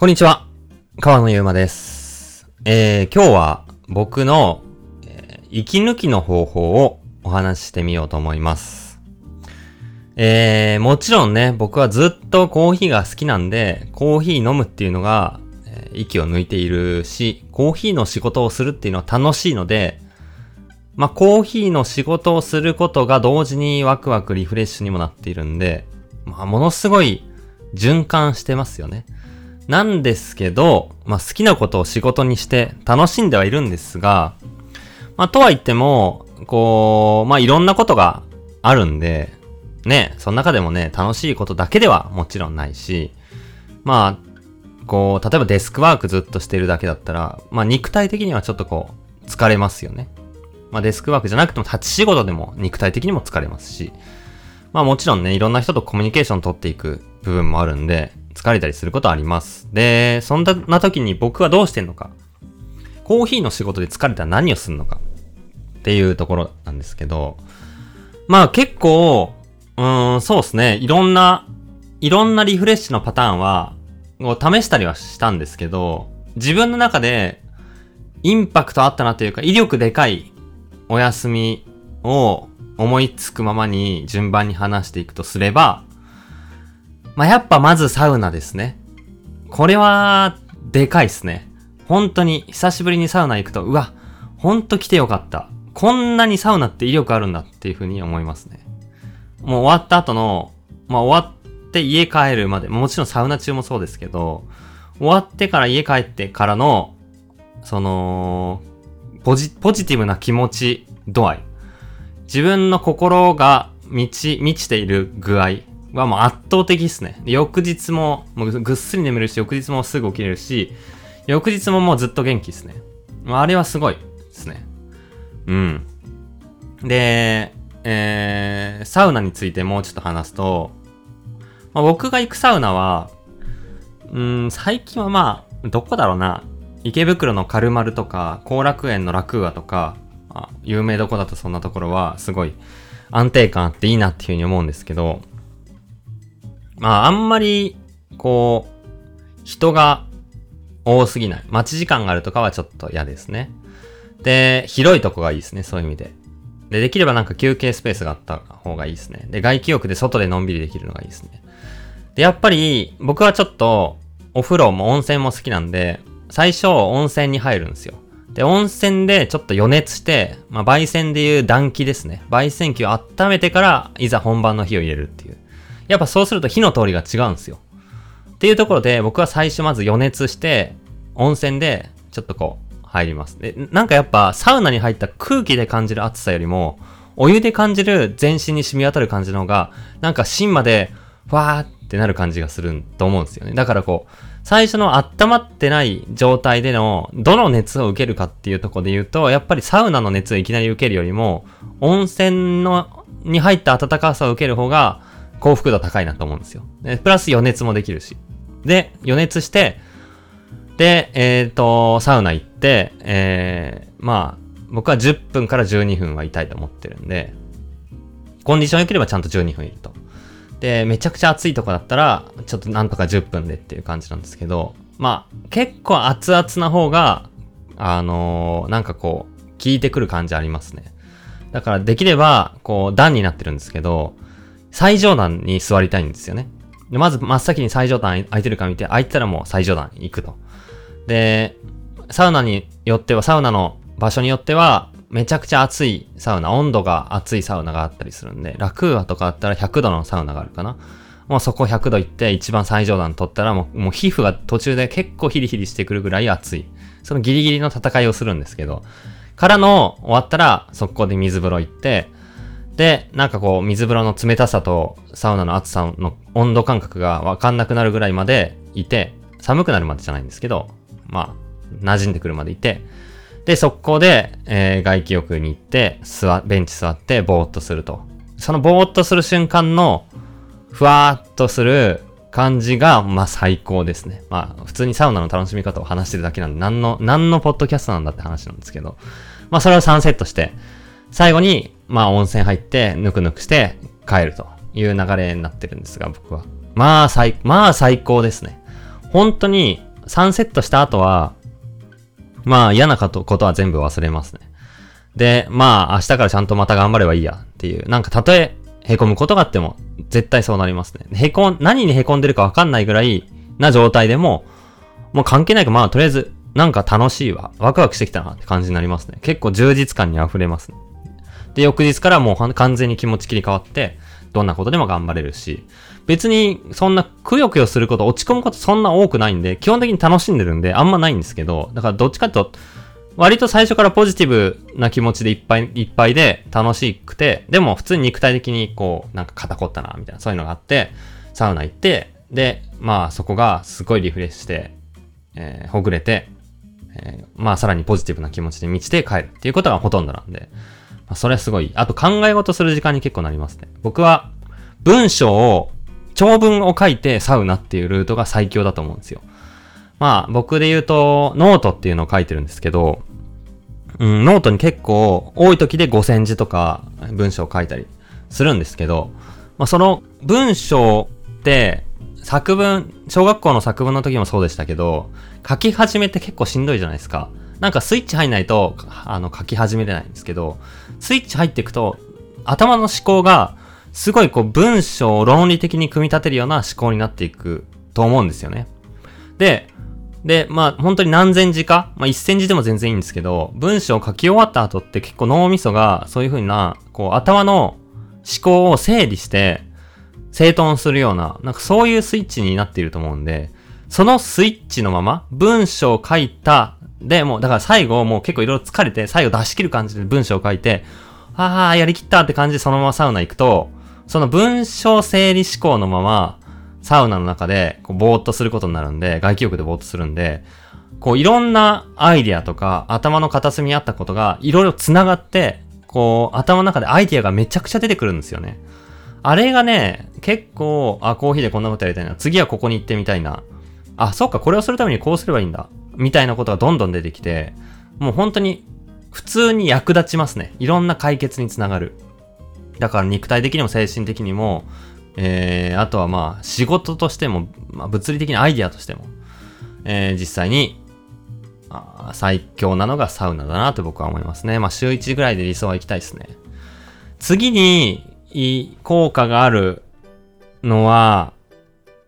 こんにちは。川野ゆうまです。えー、今日は僕の、えー息抜きの方法をお話ししてみようと思います。えー、もちろんね、僕はずっとコーヒーが好きなんで、コーヒー飲むっていうのが、えー息を抜いているし、コーヒーの仕事をするっていうのは楽しいので、まあ、コーヒーの仕事をすることが同時にワクワクリフレッシュにもなっているんで、まあ、ものすごい循環してますよね。なんですけど、まあ、好きなことを仕事にして楽しんではいるんですが、まあ、とは言っても、こう、まあ、いろんなことがあるんで、ね、その中でもね、楽しいことだけではもちろんないし、まあ、こう、例えばデスクワークずっとしてるだけだったら、まあ、肉体的にはちょっとこう、疲れますよね。まあ、デスクワークじゃなくても立ち仕事でも肉体的にも疲れますし、まあもちろんね、いろんな人とコミュニケーション取っていく部分もあるんで、疲れたりすることあります。で、そんな時に僕はどうしてんのか。コーヒーの仕事で疲れたら何をするのか。っていうところなんですけど、まあ結構、うーん、そうですね。いろんな、いろんなリフレッシュのパターンは、こう試したりはしたんですけど、自分の中で、インパクトあったなというか、威力でかいお休みを思いつくままに順番に話していくとすれば、まあ、やっぱまずサウナですね。これは、でかいっすね。本当に、久しぶりにサウナ行くと、うわ、ほんと来てよかった。こんなにサウナって威力あるんだっていう風に思いますね。もう終わった後の、まあ、終わって家帰るまで、もちろんサウナ中もそうですけど、終わってから家帰ってからの、その、ポジ、ポジティブな気持ち度合い。自分の心が満ち、満ちている具合はもう圧倒的ですね。翌日も、もうぐっすり眠るし、翌日もすぐ起きれるし、翌日ももうずっと元気ですね。あれはすごいですね。うん。で、えー、サウナについてもうちょっと話すと、まあ、僕が行くサウナは、うん、最近はまあ、どこだろうな。池袋のカルマルとか、後楽園のラクーアとか、有名どこだとそんなところは、すごい安定感あっていいなっていうふうに思うんですけど、まあ、あんまり、こう、人が多すぎない。待ち時間があるとかはちょっと嫌ですね。で、広いとこがいいですね、そういう意味で。で、できればなんか休憩スペースがあった方がいいですね。で、外気浴で外でのんびりできるのがいいですね。で、やっぱり、僕はちょっと、お風呂も温泉も好きなんで、最初温泉に入るんですよ。で、温泉でちょっと予熱して、まあ、焙煎でいう暖気ですね。焙煎機を温めてから、いざ本番の火を入れるっていう。やっぱそうすると火の通りが違うんですよ。っていうところで、僕は最初まず予熱して、温泉で、ちょっとこう、入ります。で、なんかやっぱ、サウナに入った空気で感じる暑さよりも、お湯で感じる全身に染み渡る感じの方が、なんか芯まで、わーってなる感じがすると思うんですよね。だからこう、最初の温まってない状態での、どの熱を受けるかっていうところで言うと、やっぱりサウナの熱をいきなり受けるよりも、温泉の、に入った暖かさを受ける方が、幸福度高いなと思うんですよ。でプラス予熱もできるし。で、予熱して、で、えっ、と、サウナ行って、えー、まあ、僕は10分から12分はいたいと思ってるんで、コンディション良ければちゃんと12分いると。で、めちゃくちゃ暑いとこだったら、ちょっとなんとか10分でっていう感じなんですけど、まあ、結構熱々な方が、あのーなんかこう、効いてくる感じありますね。だからできれば、こう、段になってるんですけど、最上段に座りたいんですよね。でまず真っ先に最上段空いてるか見て、空いてたらもう最上段行くと。で、サウナによっては、サウナの場所によっては、めちゃくちゃ暑いサウナ、温度が暑いサウナがあったりするんで、ラクーアとかあったら100度のサウナがあるかな。もうそこ100度行って一番最上段取ったらもうもう皮膚が途中で結構ヒリヒリしてくるぐらい暑い。そのギリギリの戦いをするんですけど、からの終わったら速攻で水風呂行って、でなんかこう水風呂の冷たさとサウナの暑さの温度感覚がわかんなくなるぐらいまでいて、寒くなるまでじゃないんですけど、まあ、馴染んでくるまでいて、で、速攻で、えー外気浴に行って、座、ベンチ座って、ぼーっとすると。そのぼーっとする瞬間の、ふわーっとする感じが、まあ最高ですね。まあ、普通にサウナの楽しみ方を話してるだけなんで、何の、何のポッドキャストなんだって話なんですけど、まあそれを3セットして、最後に、まあ温泉入って、ぬくぬくして帰るという流れになってるんですが、僕は。まあ最、まあ最高ですね。本当に、3セットした後は、まあ嫌なことことは全部忘れますね。で、まあ明日からちゃんとまた頑張ればいいやっていう。なんかたとえ凹むことがあっても絶対そうなりますね。へこん、何に凹んでるかわかんないぐらいな状態でも、もう関係ないかまあとりあえずなんか楽しいわ。ワクワクしてきたなって感じになりますね。結構充実感に溢れますね。で、翌日からもう完全に気持ち切り替わって、どんなことでも頑張れるし、別にそんなくよくよすること、落ち込むことそんな多くないんで、基本的に楽しんでるんで、あんまないんですけど、だからどっちかと、割と最初からポジティブな気持ちでいっぱいいっぱいで楽しくて、でも普通に肉体的にこう、なんか肩凝ったな、みたいな、そういうのがあって、サウナ行って、で、まあそこがすごいリフレッシュして、えー、ほぐれて、えー、まあさらにポジティブな気持ちで満ちて帰るっていうことがほとんどなんで、まあ、それはすごい。あと考え事する時間に結構なりますね。僕は文章を、長文を書いてサウナっていうルートが最強だと思うんですよ。まあ僕で言うとノートっていうのを書いてるんですけど、うん、ノートに結構多い時で5000字とか文章を書いたりするんですけど、まあその文章って作文、小学校の作文の時もそうでしたけど、書き始めって結構しんどいじゃないですか。なんかスイッチ入んないと、あの、書き始めれないんですけど、スイッチ入っていくと、頭の思考が、すごいこう文章を論理的に組み立てるような思考になっていくと思うんですよね。で、で、まあ本当に何千字か、まあ一千字でも全然いいんですけど、文章を書き終わった後って結構脳みそがそういう風な、こう頭の思考を整理して、整頓するような、なんかそういうスイッチになっていると思うんで、そのスイッチのまま、文章を書いた、で、もう、だから最後、もう結構いろいろ疲れて、最後出し切る感じで文章を書いて、ああ、やりきったって感じでそのままサウナ行くと、その文章整理思考のまま、サウナの中で、こう、ぼーっとすることになるんで、外気浴でぼーっとするんで、こう、いろんなアイディアとか、頭の片隅にあったことが、いろいろ繋がって、こう、頭の中でアイディアがめちゃくちゃ出てくるんですよね。あれがね、結構、あ、コーヒーでこんなことやりたいな。次はここに行ってみたいな。あ、そっか、これをするためにこうすればいいんだ。みたいなことがどんどん出てきて、もう本当に、普通に役立ちますね。いろんな解決につながる。だから肉体的にも精神的にも、えー、あとはまあ、仕事としても、まあ、物理的なアイディアとしても、えー、実際に、あ最強なのがサウナだなと僕は思いますね。まあ、週1ぐらいで理想は行きたいですね。次に、い効果があるのは、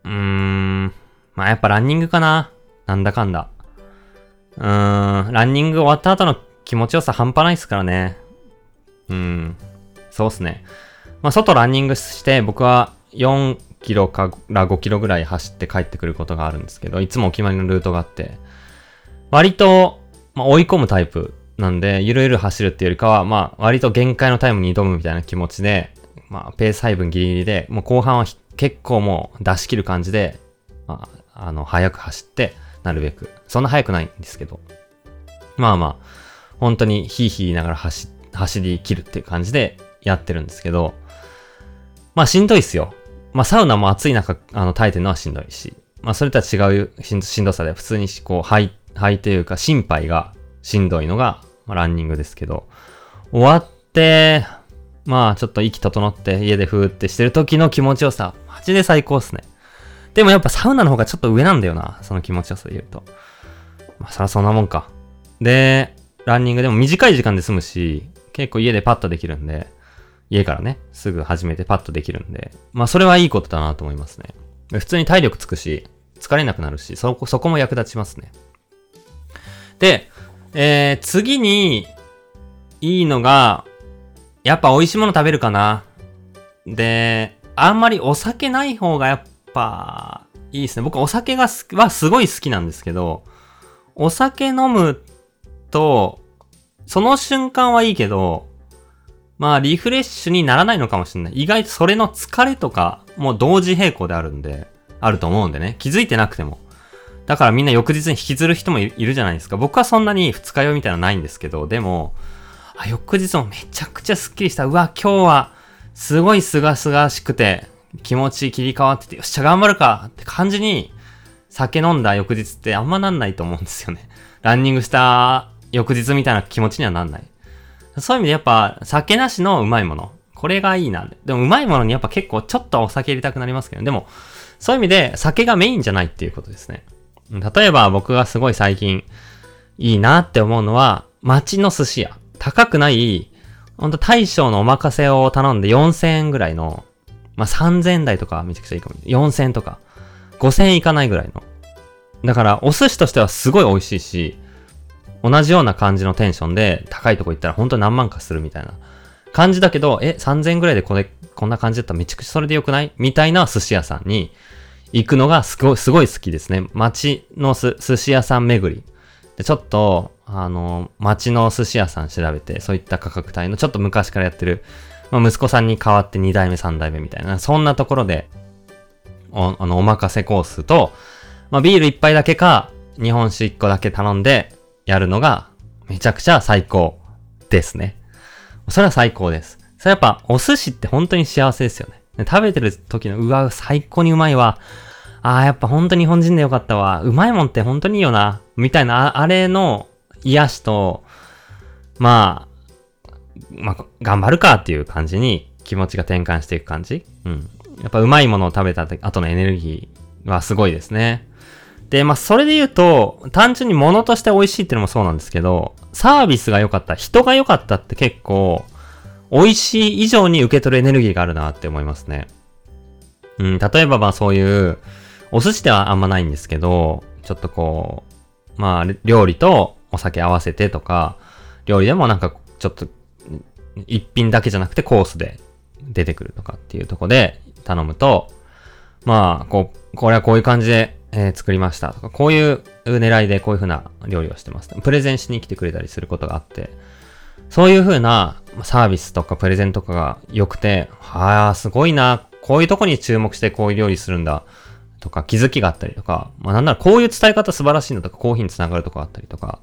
うーん、まあやっぱランニングかな。なんだかんだ。うーん、ランニング終わった後の気持ちよさ半端ないっすからね。うん、そうっすね。まあ外ランニングして僕は4キロから5キロぐらい走って帰ってくることがあるんですけど、いつもお決まりのルートがあって、割と、まあ、追い込むタイプなんで、ゆるゆる走るっていうよりかは、まあ割と限界のタイムに挑むみたいな気持ちで、まあ、ペース配分ギリギリで、もう後半は結構もう出し切る感じで、まあ、あの、早く走って、なるべく。そんな速くないんですけど。まあまあ、本当にヒーヒーながら走、走り切るっていう感じでやってるんですけど、まあしんどいっすよ。まあサウナも暑い中、あの、耐えてるのはしんどいし、まあそれとは違うしんどさで、普通にこう、肺、肺というか心肺がしんどいのが、まあ、ランニングですけど、終わって、まあちょっと息整って家でふーってしてる時の気持ちよさ、マジで最高っすね。でもやっぱサウナの方がちょっと上なんだよな、その気持ちよさで言うと。まあそらそんなもんか。で、ランニングでも短い時間で済むし、結構家でパッとできるんで、家からね、すぐ始めてパッとできるんで、まあそれはいいことだなと思いますね。普通に体力つくし、疲れなくなるし、そこ、そこも役立ちますね。で、えー、次に、いいのが、やっぱ美味しいもの食べるかな。で、あんまりお酒ない方がやっぱいいですね。僕お酒がすはすごい好きなんですけど、お酒飲むと、その瞬間はいいけど、まあリフレッシュにならないのかもしれない。意外とそれの疲れとかも同時並行であるんで、あると思うんでね。気づいてなくても。だからみんな翌日に引きずる人もいるじゃないですか。僕はそんなに二日酔いみたいなのないんですけど、でも、あ、翌日もめちゃくちゃスッキリした。うわ、今日は、すごいすがすがしくて、気持ち切り替わってて、よっしゃ、頑張るかって感じに、酒飲んだ翌日ってあんまなんないと思うんですよね。ランニングした翌日みたいな気持ちにはなんない。そういう意味でやっぱ、酒なしのうまいもの。これがいいな。でもうまいものにやっぱ結構ちょっとお酒入れたくなりますけど、でも、そういう意味で酒がメインじゃないっていうことですね。例えば僕がすごい最近いいなって思うのは、街の寿司屋。高くない、ほんと大将のお任せを頼んで4000円ぐらいの、まあ、3000台とかめちゃくちゃいいかも。4000とか、5000いかないぐらいの。だから、お寿司としてはすごい美味しいし、同じような感じのテンションで高いとこ行ったら本当に何万かするみたいな感じだけど、え、3000ぐらいでこれ、こんな感じだったらめちゃくちゃそれでよくない？みたいな寿司屋さんに行くのがすごい、すごい好きですね。街のす寿司屋さん巡り。で、ちょっと、あの、街の寿司屋さん調べて、そういった価格帯のちょっと昔からやってる、まあ、息子さんに代わって2代目、3代目みたいな、そんなところで、お、あの、お任せコースと、まあ、ビール1杯だけか、日本酒1個だけ頼んでやるのが、めちゃくちゃ最高ですね。それは最高です。それやっぱ、お寿司って本当に幸せですよね。食べてる時の、うわ、最高にうまいわ。ああ、やっぱ本当に日本人でよかったわ。うまいもんって本当にいいよな。みたいな、あれの癒しと、まあ、まあ、頑張るかっていう感じに気持ちが転換していく感じ。うん。やっぱうまいものを食べた後のエネルギーはすごいですね。で、まあ、それで言うと、単純に物として美味しいっていうのもそうなんですけど、サービスが良かった、人が良かったって結構、美味しい以上に受け取るエネルギーがあるなって思いますね。うん、例えばまあそういう、お寿司ではあんまないんですけど、ちょっとこう、まあ、料理とお酒合わせてとか、料理でもなんかちょっと、一品だけじゃなくてコースで出てくるとかっていうとこで頼むと、まあ、こう、これはこういう感じで、えー、作りました。とか、こういう狙いでこういう風な料理をしてます。プレゼンしに来てくれたりすることがあって、そういう風なサービスとかプレゼンとかが良くて、はあ、すごいな、こういうとこに注目してこういう料理するんだ、とか気づきがあったりとか、まあなんならこういう伝え方素晴らしいんだとか、コーヒーにつながるとかあったりとか、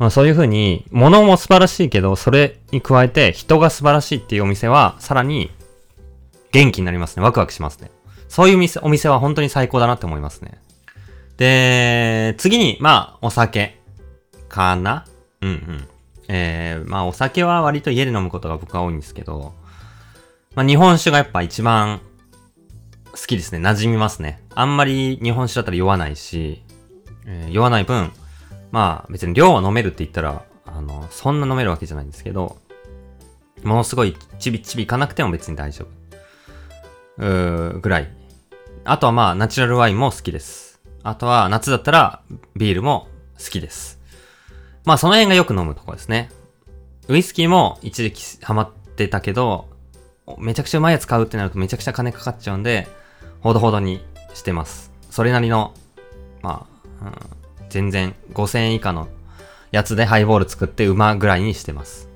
まあそういう風に、物も素晴らしいけど、それに加えて人が素晴らしいっていうお店は、さらに元気になりますね。ワクワクしますね。そういう店、お店は本当に最高だなって思いますね。で、次に、まあ、お酒かなうんうん。えー、まあお酒は割と家で飲むことが僕は多いんですけど、まあ日本酒がやっぱ一番好きですね。馴染みますね。あんまり日本酒だったら酔わないし、えー、酔わない分、まあ別に量を飲めるって言ったら、あの、そんな飲めるわけじゃないんですけど、ものすごいちびちびいかなくても別に大丈夫。うー、ぐらい。あとはまあナチュラルワインも好きです。あとは夏だったらビールも好きです。まあその辺がよく飲むとこですね。ウイスキーも一時期ハマってたけど、めちゃくちゃうまいやつ買うってなるとめちゃくちゃ金かかっちゃうんで、ほどほどにしてます。それなりの、まあ、うん、全然5000円以下のやつでハイボール作ってうまぐらいにしてます。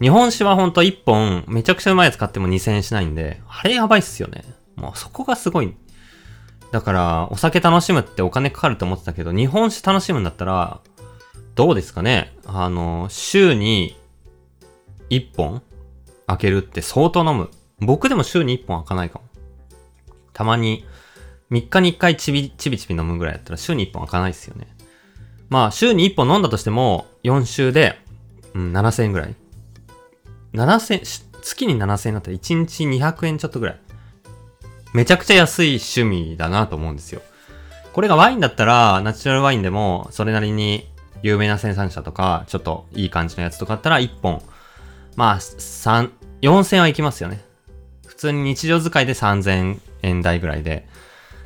日本酒はほんと1本めちゃくちゃうまいやつ買っても2000円しないんで、あれやばいっすよね。もうそこがすごい。だから、お酒楽しむってお金かかると思ってたけど、日本酒楽しむんだったら、どうですかねあの、週に1本開けるって相当飲む。僕でも週に1本開かないかも。たまに3日に1回ちび、ちびちび飲むぐらいだったら週に1本開かないですよね。まあ週に1本飲んだとしても4週で、うん、7000円ぐらい。7000、月に7000円だったら1日200円ちょっとぐらい。めちゃくちゃ安い趣味だなと思うんですよ。これがワインだったら、ナチュラルワインでも、それなりに有名な生産者とか、ちょっといい感じのやつとかだったら、1本、まあ、3、4000はいきますよね。普通に日常使いで3000円台ぐらいで。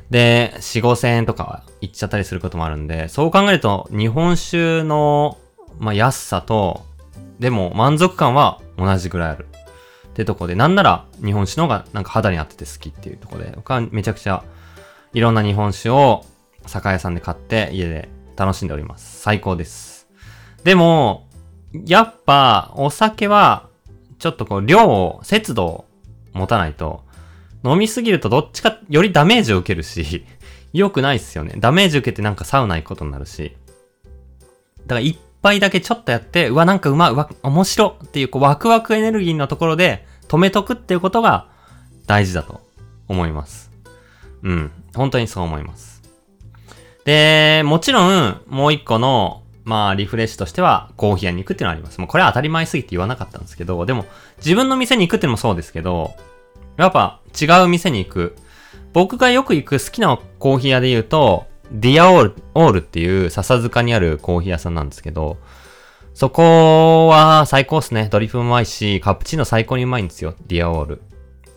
で、4、5000円とかはいっちゃったりすることもあるんで、そう考えると、日本酒の、まあ、安さと、でも満足感は同じぐらいある。ってとこで、なんなら日本酒の方がなんか肌に合ってて好きっていうとこで、僕はめちゃくちゃいろんな日本酒を酒屋さんで買って家で楽しんでおります。最高です。でも、やっぱ、お酒は、ちょっとこう、量を、節度を持たないと、飲みすぎるとどっちか、よりダメージを受けるし、良くないっすよね。ダメージ受けてなんかサウナ行くことになるし。だから一杯だけちょっとやって、うわ、なんかうま、うわ、面白っていう、こう、ワクワクエネルギーのところで止めとくっていうことが大事だと思います。うん。本当にそう思います。で、もちろん、もう一個の、まあ、リフレッシュとしては、コーヒー屋に行くっていうのはあります。もうこれは当たり前すぎて言わなかったんですけど、でも、自分の店に行くっていうのもそうですけど、やっぱ違う店に行く。僕がよく行く好きなコーヒー屋で言うと、ディアオール、オールっていう笹塚にあるコーヒー屋さんなんですけど、そこは最高っすね。ドリップもうまいし、カプチーノ最高にうまいんですよ。 Dear All。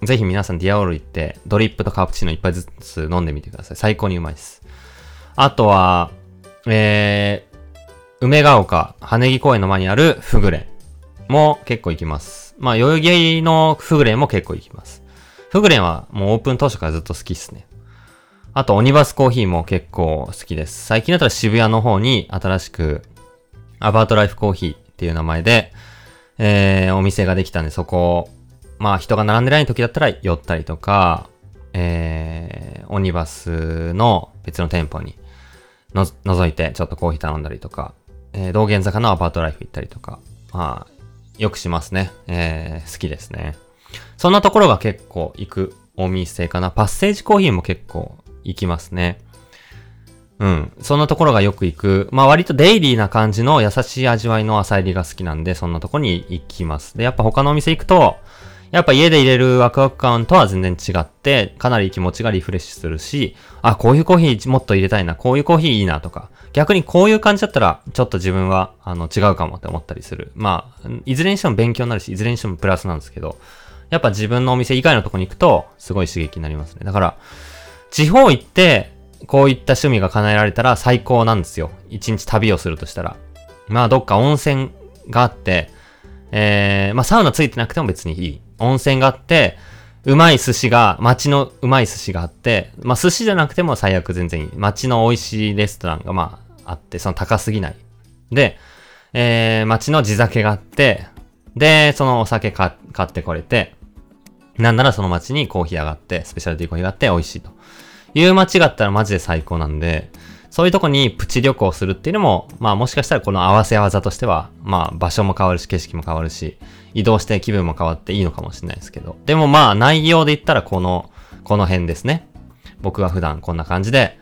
ぜひ皆さん Dear All 行って、ドリップとカプチーノ一杯ずつ飲んでみてください。最高にうまいです。あとは、えー、梅ヶ丘、羽根木公園の前にある Fuglen も結構行きます。まあ、代々木の Fuglen も結構行きます。 Fuglen はもうオープン当初からずっと好きっすね。あと、 ONIBUS COFFEE も結構好きです。最近だったら渋谷の方に新しく、アバートライフコーヒーっていう名前で、えー、お店ができたんで、そこを、まあ人が並んでない時だったら寄ったりとか、えー、オニバスの別の店舗にの、覗いてちょっとコーヒー頼んだりとか、えー、道玄坂のアパートライフ行ったりとか、まあ、よくしますね。えー、好きですね。そんなところが結構行くお店かな。パッセージコーヒーも結構行きますね。うん。そんなところがよく行く。まあ割とデイリーな感じの優しい味わいの浅入りが好きなんで、そんなとこに行きます。で、やっぱ他のお店行くと、やっぱ家で入れるワクワク感とは全然違って、かなり気持ちがリフレッシュするし、あ、こういうコーヒーもっと入れたいな、こういうコーヒーいいなとか、逆にこういう感じだったら、ちょっと自分は、あの、違うかもって思ったりする。まあ、いずれにしても勉強になるし、いずれにしてもプラスなんですけど、やっぱ自分のお店以外のとこに行くと、すごい刺激になりますね。だから、地方行って、こういった趣味が叶えられたら最高なんですよ。一日旅をするとしたら。まあ、どっか温泉があって、えー、まあ、サウナついてなくても別にいい。温泉があって、うまい寿司が、街のうまい寿司があって、まあ寿司じゃなくても最悪全然いい。街の美味しいレストランがまああって、その高すぎない。で、えー、街の地酒があって、で、そのお酒買ってこれて、なんならその街にコーヒー上がって、スペシャルティーコーヒーがあって美味しいと。いう街があったらマジで最高なんで、そういうとこにプチ旅行するっていうのも、まあもしかしたらこの合わせ技としては、まあ場所も変わるし、景色も変わるし、移動して気分も変わっていいのかもしれないですけど。でもまあ内容で言ったらこの、この辺ですね。僕は普段こんな感じで、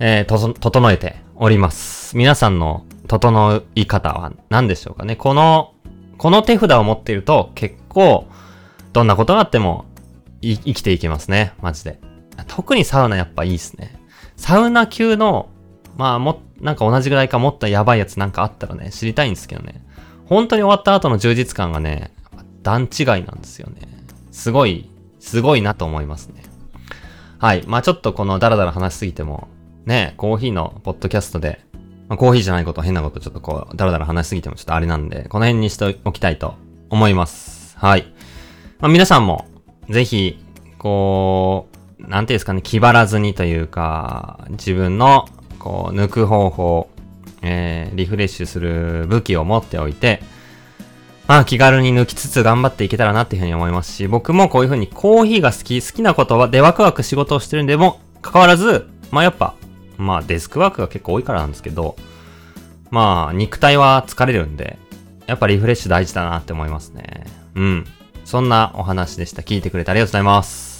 えー、と、整えております。皆さんの整い方は何でしょうかね。この、この手札を持っていると結構、どんなことがあっても生きていけますね。マジで。特にサウナやっぱいいっすね。サウナ級のまあも、なんか同じぐらいかもっとやばいやつなんかあったらね、知りたいんですけどね。本当に終わった後の充実感がね、段違いなんですよね。すごい、すごいなと思いますね。はい。まあちょっとこのダラダラ話しすぎても、ね、コーヒーのポッドキャストで、まあ、コーヒーじゃないこと変なことちょっとこう、ダラダラ話しすぎてもちょっとあれなんで、この辺にしておきたいと思います。はい。まあ皆さんも、ぜひ、こう、なんていうんですかね、気張らずにというか、自分のこう、抜く方法、えー、リフレッシュする武器を持っておいて、まあ気軽に抜きつつ頑張っていけたらなっていうふうに思いますし、僕もこういうふうにコーヒーが好き、好きなことはでワクワク仕事をしてるんでも、関わらず、まあやっぱ、まあデスクワークが結構多いからなんですけど、まあ肉体は疲れるんで、やっぱリフレッシュ大事だなって思いますね。うん。そんなお話でした。聞いてくれてありがとうございます。